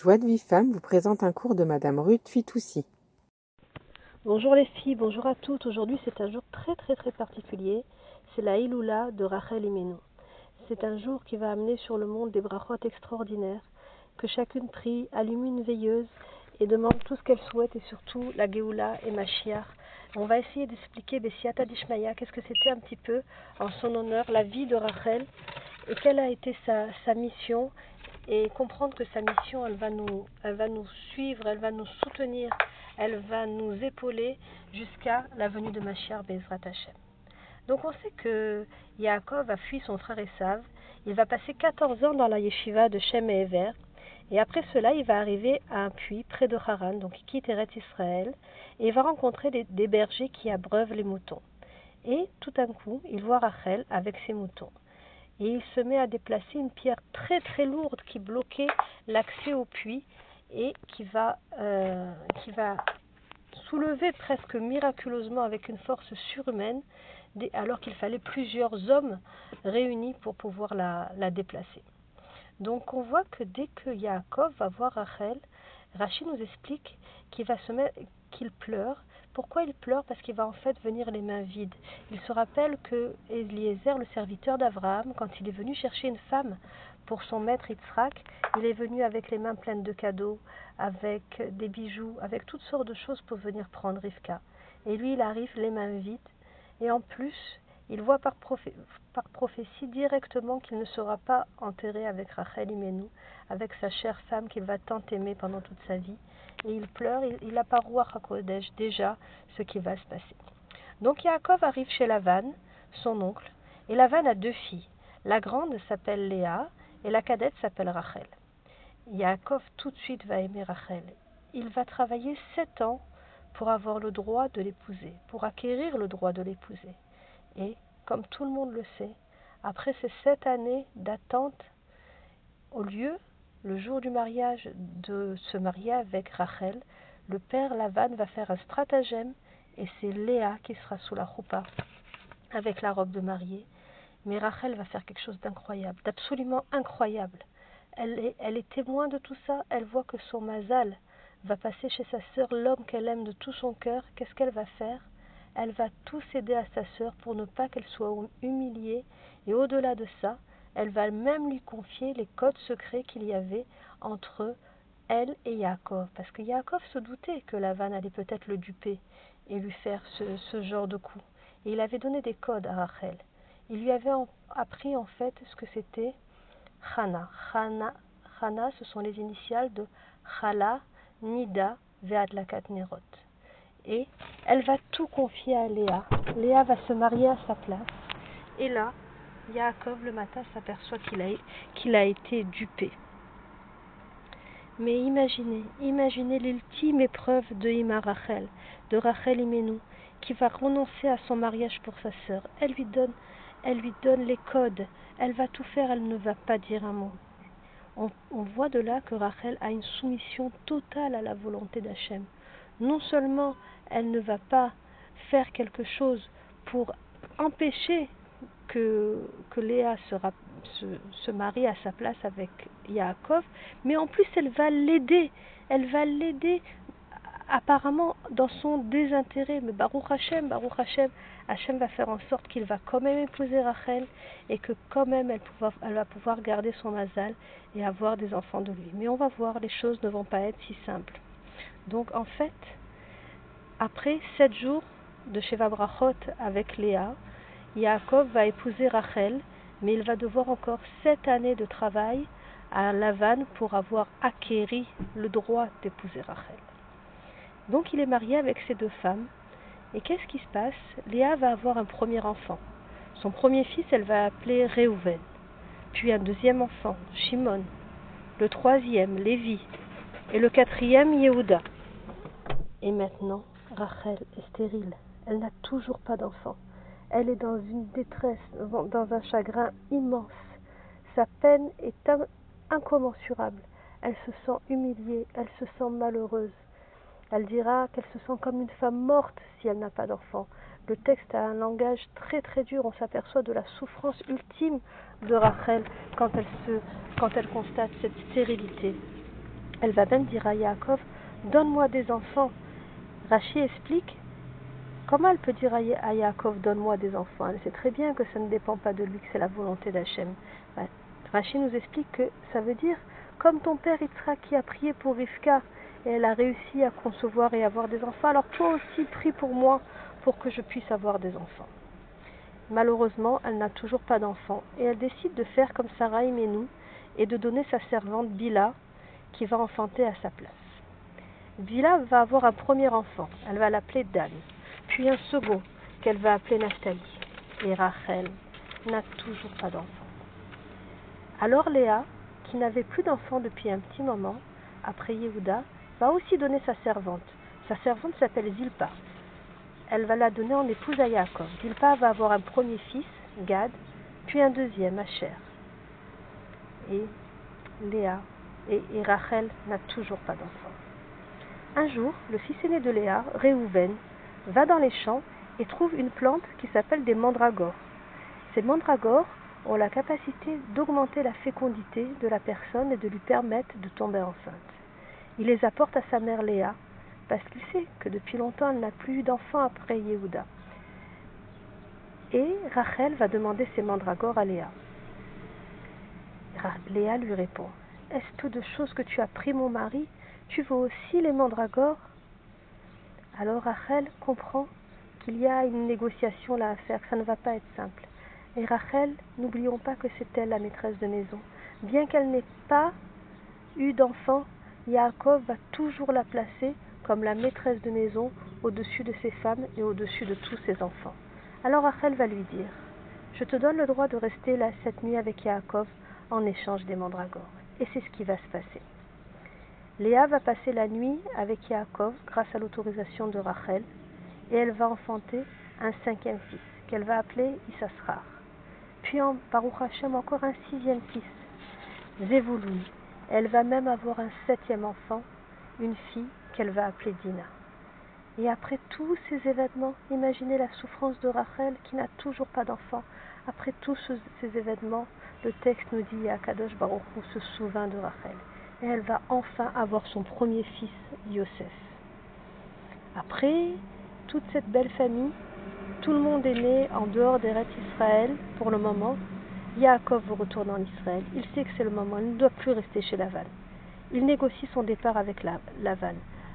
Joie de vie femme vous présente un cours de Madame Ruth Fitoussi. Bonjour les filles, bonjour à toutes. Aujourd'hui c'est un jour très très très particulier. C'est la Iloula de Rachel Imenu. C'est un jour qui va amener sur le monde des brachot extraordinaires. Que chacune prie, allume une veilleuse et demande tout ce qu'elle souhaite et surtout la Géoula et Mashiach. On va essayer d'expliquer Bessiata Dishmaya, qu'est-ce que c'était un petit peu en son honneur la vie de Rachel et quelle a été sa, sa mission et comprendre que sa mission, elle va nous, suivre, elle va nous soutenir, elle va nous épauler jusqu'à la venue de Mashiach Bezrat Hashem. Donc on sait que Yaakov a fui son frère Esav, il va passer 14 ans dans la yeshiva de Shem et Ever, et après cela, il va arriver à un puits près de Haran, donc il quitte Eretz Israël, et il va rencontrer des, des bergers qui abreuvent les moutons. Et tout d'un coup, il voit Rachel avec ses moutons et il se met à déplacer une pierre très très lourde qui bloquait l'accès au puits et qui va, euh, soulever presque miraculeusement avec une force surhumaine alors qu'il fallait plusieurs hommes réunis pour pouvoir la, la, déplacer. Donc on voit que dès que Yaakov va voir Rachel, Rachid nous explique qu'il va se qu'il pleure pourquoi il pleure Parce qu'il va en fait venir les mains vides. Il se rappelle que Eliezer, le serviteur d'Abraham, quand il est venu chercher une femme pour son maître Yitzhak, il est venu avec les mains pleines de cadeaux, avec des bijoux, avec toutes sortes de choses pour venir prendre Rivka. Et lui, il arrive les mains vides. Et en plus, il voit par, par prophétie directement qu'il ne sera pas enterré avec Rachel Imenu, avec sa chère femme qu'il va tant aimer pendant toute sa vie et il pleure, il, il a par Kodesh déjà ce qui va se passer. Donc Yaakov arrive chez Lavan, son oncle, et Lavan a deux filles. La grande s'appelle Léa et la cadette s'appelle Rachel. Yaakov tout de suite va aimer Rachel. Il va travailler sept ans pour avoir le droit de l'épouser, pour acquérir le droit de l'épouser. Et, comme tout le monde le sait, après ces sept années d'attente, au lieu le jour du mariage, de se marier avec Rachel, le père Lavan va faire un stratagème et c'est Léa qui sera sous la roupa avec la robe de mariée. Mais Rachel va faire quelque chose d'incroyable, d'absolument incroyable. Elle est, elle est témoin de tout ça, elle voit que son mazal va passer chez sa sœur l'homme qu'elle aime de tout son cœur. Qu'est-ce qu'elle va faire? Elle va tout céder à sa sœur pour ne pas qu'elle soit humiliée. Et au-delà de ça, elle va même lui confier les codes secrets qu'il y avait entre elle et Yaakov. Parce que Yaakov se doutait que Lavan allait peut-être le duper et lui faire ce, genre de coup. Et il avait donné des codes à Rachel. Il lui avait appris en fait ce que c'était Chana. Chana. ce sont les initiales de Chala, Nida, Veadlakat Nerot. Et elle va tout confier à Léa. Léa va se marier à sa place. Et là, Yaakov le matin s'aperçoit qu'il a, qu'il a été dupé. Mais imaginez, imaginez l'ultime épreuve de Ima Rachel, de Rachel Imenu, qui va renoncer à son mariage pour sa sœur. Elle lui donne, elle lui donne les codes, elle va tout faire, elle ne va pas dire un mot. On, on voit de là que Rachel a une soumission totale à la volonté d'Hachem. Non seulement elle ne va pas faire quelque chose pour empêcher que, Léa se, marie à sa place avec Yaakov, mais en plus elle va l'aider, elle va l'aider apparemment dans son désintérêt, mais Baruch Hashem, Baruch Hashem, Hashem va faire en sorte qu'il va quand même épouser Rachel et que quand même elle va pouvoir garder son mazal et avoir des enfants de lui. Mais on va voir, les choses ne vont pas être si simples. Donc en fait, après sept jours de Sheva Brachot avec Léa, Yaakov va épouser Rachel, mais il va devoir encore sept années de travail à Lavan pour avoir acquéri le droit d'épouser Rachel. Donc il est marié avec ces deux femmes. Et qu'est-ce qui se passe? Léa va avoir un premier enfant. Son premier fils, elle va appeler Réhouven. Puis un deuxième enfant, Shimon. Le troisième, Lévi. Et le quatrième, Yehuda. Et maintenant, Rachel est stérile. Elle n'a toujours pas d'enfant. Elle est dans une détresse, dans un chagrin immense. Sa peine est incommensurable. Elle se sent humiliée, elle se sent malheureuse. Elle dira qu'elle se sent comme une femme morte si elle n'a pas d'enfant. Le texte a un langage très très dur. On s'aperçoit de la souffrance ultime de Rachel quand elle, se, quand elle constate cette stérilité. Elle va même dire à Yaakov Donne-moi des enfants. Rachi explique Comment elle peut dire à Yaakov Donne-moi des enfants? Elle sait très bien que ça ne dépend pas de lui, que c'est la volonté d'Hachem. Rachi nous explique que ça veut dire Comme ton père Yitzhak qui a prié pour Rivka et elle a réussi à concevoir et avoir des enfants, alors toi aussi prie pour moi pour que je puisse avoir des enfants. Malheureusement, elle n'a toujours pas d'enfant et elle décide de faire comme Sarah et nous et de donner sa servante Bila qui va enfanter à sa place. Bila va avoir un premier enfant, elle va l'appeler Dan, puis un second qu'elle va appeler Naphtali. Et Rachel n'a toujours pas d'enfant. Alors Léa, qui n'avait plus d'enfant depuis un petit moment, après Yehuda, va aussi donner sa servante. Sa servante s'appelle Zilpa. Elle va la donner en épouse à Yaakov. Zilpa va avoir un premier fils, Gad, puis un deuxième, Asher. Et Léa et, Rachel n'a toujours pas d'enfant. Un jour, le fils aîné de Léa, Réhouven, va dans les champs et trouve une plante qui s'appelle des mandragores. Ces mandragores ont la capacité d'augmenter la fécondité de la personne et de lui permettre de tomber enceinte. Il les apporte à sa mère Léa, parce qu'il sait que depuis longtemps elle n'a plus eu d'enfant après Yehuda. Et Rachel va demander ses mandragores à Léa. Léa lui répond Est-ce peu de choses que tu as pris mon mari? Tu veux aussi les mandragores? Alors Rachel comprend qu'il y a une négociation là à faire, que ça ne va pas être simple. Et Rachel, n'oublions pas que c'est elle la maîtresse de maison. Bien qu'elle n'ait pas eu d'enfant, Yaakov va toujours la placer comme la maîtresse de maison au-dessus de ses femmes et au-dessus de tous ses enfants. Alors Rachel va lui dire Je te donne le droit de rester là cette nuit avec Yaakov en échange des mandragores. Et c'est ce qui va se passer. Léa va passer la nuit avec Yaakov grâce à l'autorisation de Rachel et elle va enfanter un cinquième fils qu'elle va appeler Issasrar. Puis en Baruch Hashem encore un sixième fils, Zevulun, elle va même avoir un septième enfant, une fille qu'elle va appeler Dina. Et après tous ces événements, imaginez la souffrance de Rachel qui n'a toujours pas d'enfant. Après tous ces événements, le texte nous dit à Kadosh se souvint de Rachel. Elle va enfin avoir son premier fils, Yosef. Après toute cette belle famille, tout le monde est né en dehors des rêves Israël pour le moment, Yaakov retourne en Israël. Il sait que c'est le moment. Il ne doit plus rester chez Lavan. Il négocie son départ avec.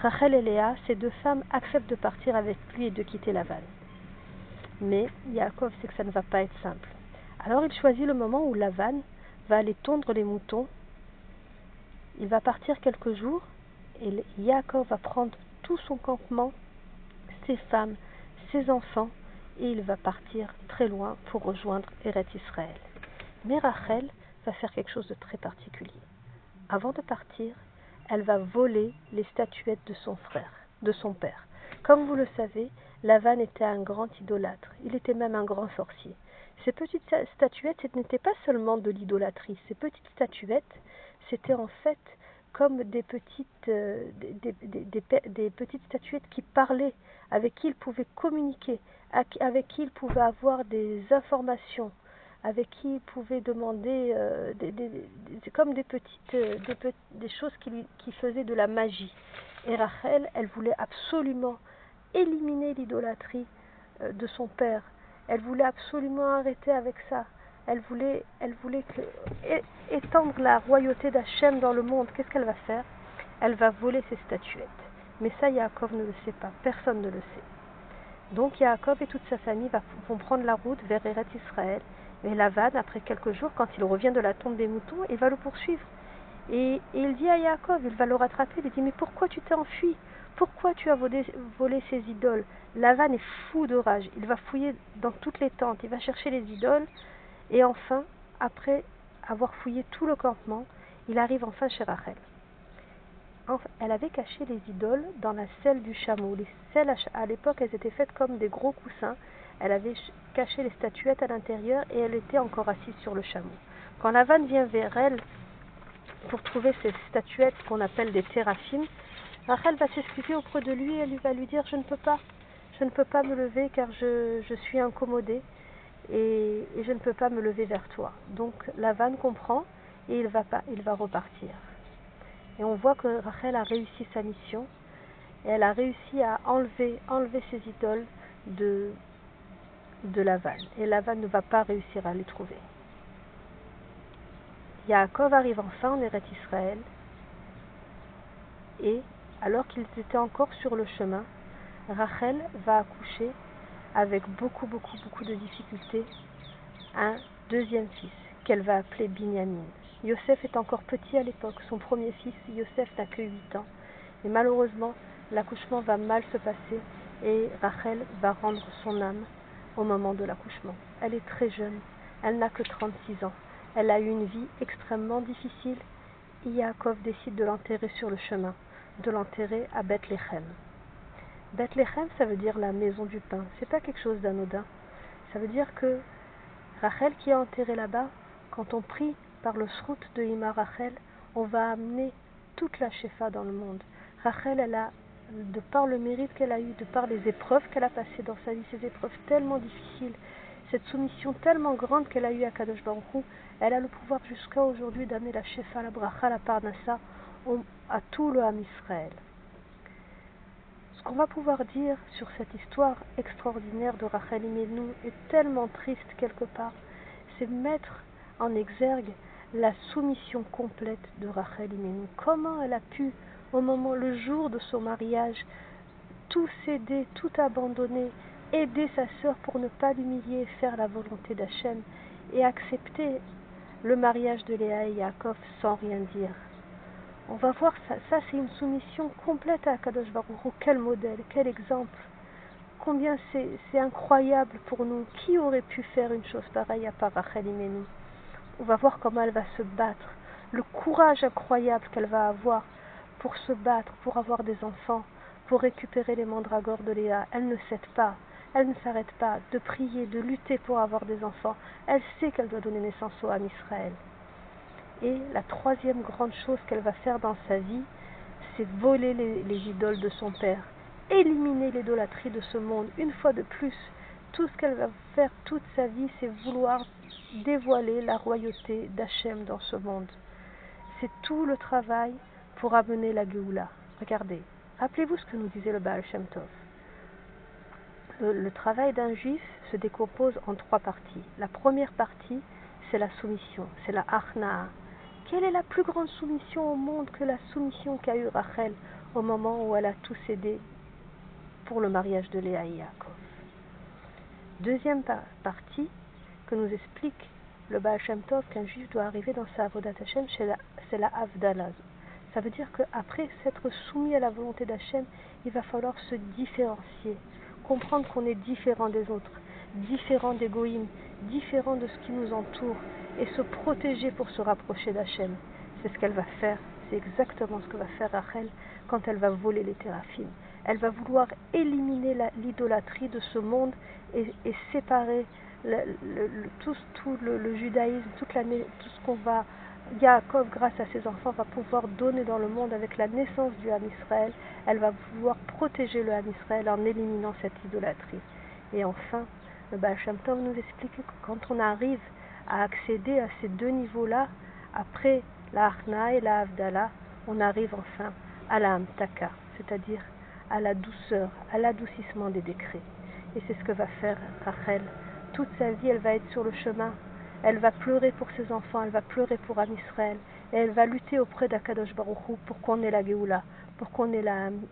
Rachel et Léa, ces deux femmes, acceptent de partir avec lui et de quitter Lavan. Mais Yaakov sait que ça ne va pas être simple. Alors il choisit le moment où Lavan va aller tondre les moutons. Il va partir quelques jours et Yaakov va prendre tout son campement, ses femmes, ses enfants, et il va partir très loin pour rejoindre Eret Israël. Mais Rachel va faire quelque chose de très particulier. Avant de partir, elle va voler les statuettes de son frère, de son père. Comme vous le savez, Lavan était un grand idolâtre. Il était même un grand sorcier. Ces petites statuettes, ce n'était pas seulement de l'idolâtrie. Ces petites statuettes, c'était en fait comme des petites, euh, des, petites statuettes qui parlaient, avec qui il pouvait communiquer, avec qui il pouvait avoir des informations avec qui il pouvait demander euh, comme des petites euh, des, choses qui, qui faisaient de la magie. Et Rachel, elle voulait absolument éliminer l'idolâtrie de son père. Elle voulait absolument arrêter avec ça. Elle voulait, étendre la royauté d'Hachem dans le monde. Qu'est-ce qu'elle va faire? Elle va voler ses statuettes. Mais ça, Yaakov ne le sait pas. Personne ne le sait. Donc Yaakov et toute sa famille vont prendre la route vers Eretz Israël mais Lavan, après quelques jours, quand il revient de la tombe des moutons, il va le poursuivre. Et, il dit à Yaakov, il va le rattraper, il dit Mais pourquoi tu t'es enfui? Pourquoi tu as volé, volé ces idoles? Lavan est fou de rage. Il va fouiller dans toutes les tentes, il va chercher les idoles. Et enfin, après avoir fouillé tout le campement, il arrive enfin chez Rachel. Elle avait caché les idoles dans la selle du chameau. Les selles, à l'époque, elles étaient faites comme des gros coussins. Elle avait caché les statuettes à l'intérieur et elle était encore assise sur le chameau. Quand Lavan vient vers elle pour trouver ces statuettes qu'on appelle des téraphim, Rachel va s'excuser auprès de lui et elle va lui dire Je ne peux pas, je ne peux pas me lever car je, suis incommodée et, je ne peux pas me lever vers toi. Donc Lavan comprend et il va, pas, il va repartir. Et on voit que Rachel a réussi sa mission et elle a réussi à enlever, enlever ses idoles de, de Lavan. Et Lavan ne va pas réussir à les trouver. Yaakov arrive enfin en Eretz Israël et alors qu'ils étaient encore sur le chemin, Rachel va accoucher avec beaucoup, beaucoup, beaucoup de difficultés un deuxième fils qu'elle va appeler Binyamin. Yosef est encore petit à l'époque, son premier fils, Yosef n'a que 8 ans. Et malheureusement, l'accouchement va mal se passer et Rachel va rendre son âme au moment de l'accouchement. Elle est très jeune, elle n'a que 36 ans. Elle a eu une vie extrêmement difficile. Yaakov décide de l'enterrer sur le chemin, de l'enterrer à Bethléem. Bethléem, ça veut dire la maison du pain. C'est pas quelque chose d'anodin. Ça veut dire que Rachel qui est enterrée là-bas, quand on prie par le srout de Ima Rachel, on va amener toute la Shefa dans le monde. Rachel, elle a, de par le mérite qu'elle a eu, de par les épreuves qu'elle a passées dans sa vie, ces épreuves tellement difficiles, cette soumission tellement grande qu'elle a eue à Kadosh Baruch elle a le pouvoir jusqu'à aujourd'hui d'amener la Shefa, la Bracha, la Parnassa à tout le Ham Israël. Ce qu'on va pouvoir dire sur cette histoire extraordinaire de Rachel Imenu est tellement triste quelque part, c'est mettre en exergue la soumission complète de Rachel Imenu. Comment elle a pu, au moment, le jour de son mariage, tout céder, tout abandonner, aider sa sœur pour ne pas l'humilier, faire la volonté d'Hachem et accepter le mariage de Léa et Yaakov sans rien dire. On va voir ça, ça c'est une soumission complète à Kadosh Baruch Quel modèle, quel exemple. Combien c'est incroyable pour nous. Qui aurait pu faire une chose pareille à part Rachel On va voir comment elle va se battre, le courage incroyable qu'elle va avoir pour se battre, pour avoir des enfants, pour récupérer les mandragores de Léa. Elle ne cède pas, elle ne s'arrête pas de prier, de lutter pour avoir des enfants. Elle sait qu'elle doit donner naissance au âme Israël. Et la troisième grande chose qu'elle va faire dans sa vie, c'est voler les, les, idoles de son père, éliminer l'idolâtrie de ce monde. Une fois de plus, tout ce qu'elle va faire toute sa vie, c'est vouloir dévoiler la royauté d'Hachem dans ce monde. C'est tout le travail pour amener la Géoula. Regardez, rappelez-vous ce que nous disait le Baal Shem Tov. Le, travail d'un juif se décompose en trois parties. La première partie, c'est la soumission, c'est la Arna'a. Quelle est la plus grande soumission au monde que la soumission qu'a eue Rachel au moment où elle a tout cédé pour le mariage de Léa et Yaakov? Deuxième partie que nous explique le Baal Shem Tov qu'un juif doit arriver dans sa Avodat Hashem, c'est la Avdallah. Ça veut dire qu'après s'être soumis à la volonté d'Hachem, il va falloir se différencier, comprendre qu'on est différent des autres, différent des goïms, différent de ce qui nous entoure, et se protéger pour se rapprocher d'Hachem. C'est ce qu'elle va faire, c'est exactement ce que va faire Rachel quand elle va voler les théraphim. Elle va vouloir éliminer l'idolâtrie de ce monde et, séparer le, tout, le, judaïsme, tout ce qu'on va Yaakov, grâce à ses enfants, va pouvoir donner dans le monde avec la naissance du Ham Israël. Elle va pouvoir protéger le Ham Israël en éliminant cette idolâtrie. Et enfin, le Baal Shem Tov nous explique que quand on arrive à accéder à ces deux niveaux-là, après la Arna et la Avdala, on arrive enfin à la Amtaka, c'est-à-dire à la douceur, à l'adoucissement des décrets. Et c'est ce que va faire Rachel. Toute sa vie, elle va être sur le chemin elle va pleurer pour ses enfants, elle va pleurer pour Am Israël, et elle va lutter auprès d'Akadosh Baruchou pour qu'on ait la Géoula, pour qu'on ait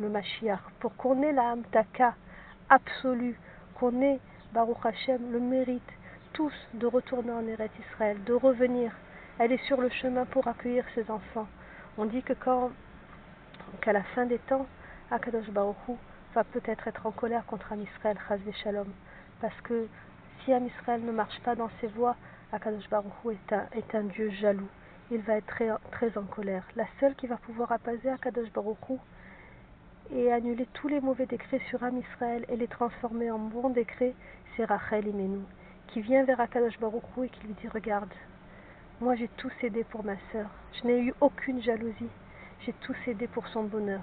le Mashiach, pour qu'on ait la Amtaka absolue, qu'on ait Baruch Hashem le mérite tous de retourner en Eretz Israël, de revenir. Elle est sur le chemin pour accueillir ses enfants. On dit que quand, qu'à la fin des temps, Akadosh Baruchou va peut-être être en colère contre Am Israël, Shalom, parce que si Am Israël ne marche pas dans ses voies, Akadosh Baruch est un, Dieu jaloux. Il va être très, très en colère. La seule qui va pouvoir apaiser Akadosh Baruch et annuler tous les mauvais décrets sur Am Israël et les transformer en bons décrets, c'est Rachel Imenu, qui vient vers Akadosh Baruch et qui lui dit Regarde, moi j'ai tout cédé pour ma sœur. Je n'ai eu aucune jalousie. J'ai tout cédé pour son bonheur.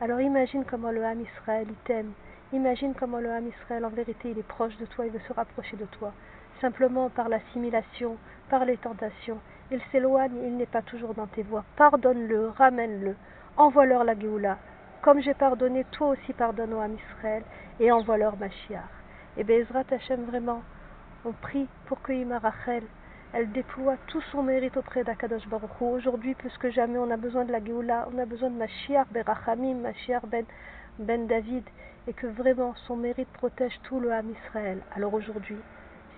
Alors imagine comment le Ham Israël il t'aime. Imagine comment le Ham Israël en vérité il est proche de toi, il veut se rapprocher de toi simplement par l'assimilation, par les tentations. Il s'éloigne, il n'est pas toujours dans tes voies. Pardonne-le, ramène-le, envoie-leur la Géoula. Comme j'ai pardonné, toi aussi pardonne à Israël et envoie-leur Mashiach. Et Bezrat Hashem, vraiment, on prie pour que Ima Rachel, elle déploie tout son mérite auprès d'Akadosh Baruch Aujourd'hui, plus que jamais, on a besoin de la Géoula, on a besoin de Mashiach Berachamim, ben, ben David, et que vraiment son mérite protège tout le Ham Israël. Alors aujourd'hui,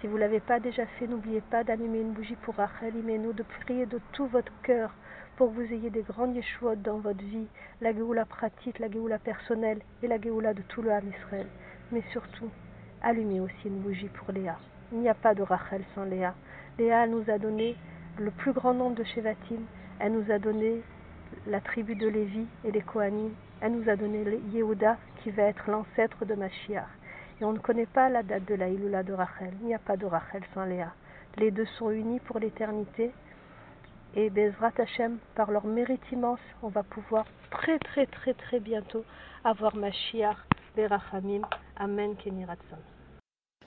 si vous ne l'avez pas déjà fait, n'oubliez pas d'allumer une bougie pour Rachel Imenu, de prier de tout votre cœur pour que vous ayez des grandes Yeshuot dans votre vie, la Géoula pratique, la Géoula personnelle et la Géoula de tout le Ham Israël. Mais surtout, allumez aussi une bougie pour Léa. Il n'y a pas de Rachel sans Léa. Léa nous a donné le plus grand nombre de Shevatim. Elle nous a donné la tribu de Lévi et les Kohanim. Elle nous a donné Yehuda qui va être l'ancêtre de Mashiach. Et on ne connaît pas la date de la Iloula de Rachel. Il n'y a pas de Rachel sans Léa. Les deux sont unis pour l'éternité. Et Bezrat Hashem, par leur mérite immense, on va pouvoir très très très très bientôt avoir Mashiach, Berachamim. Amen, Keniratson.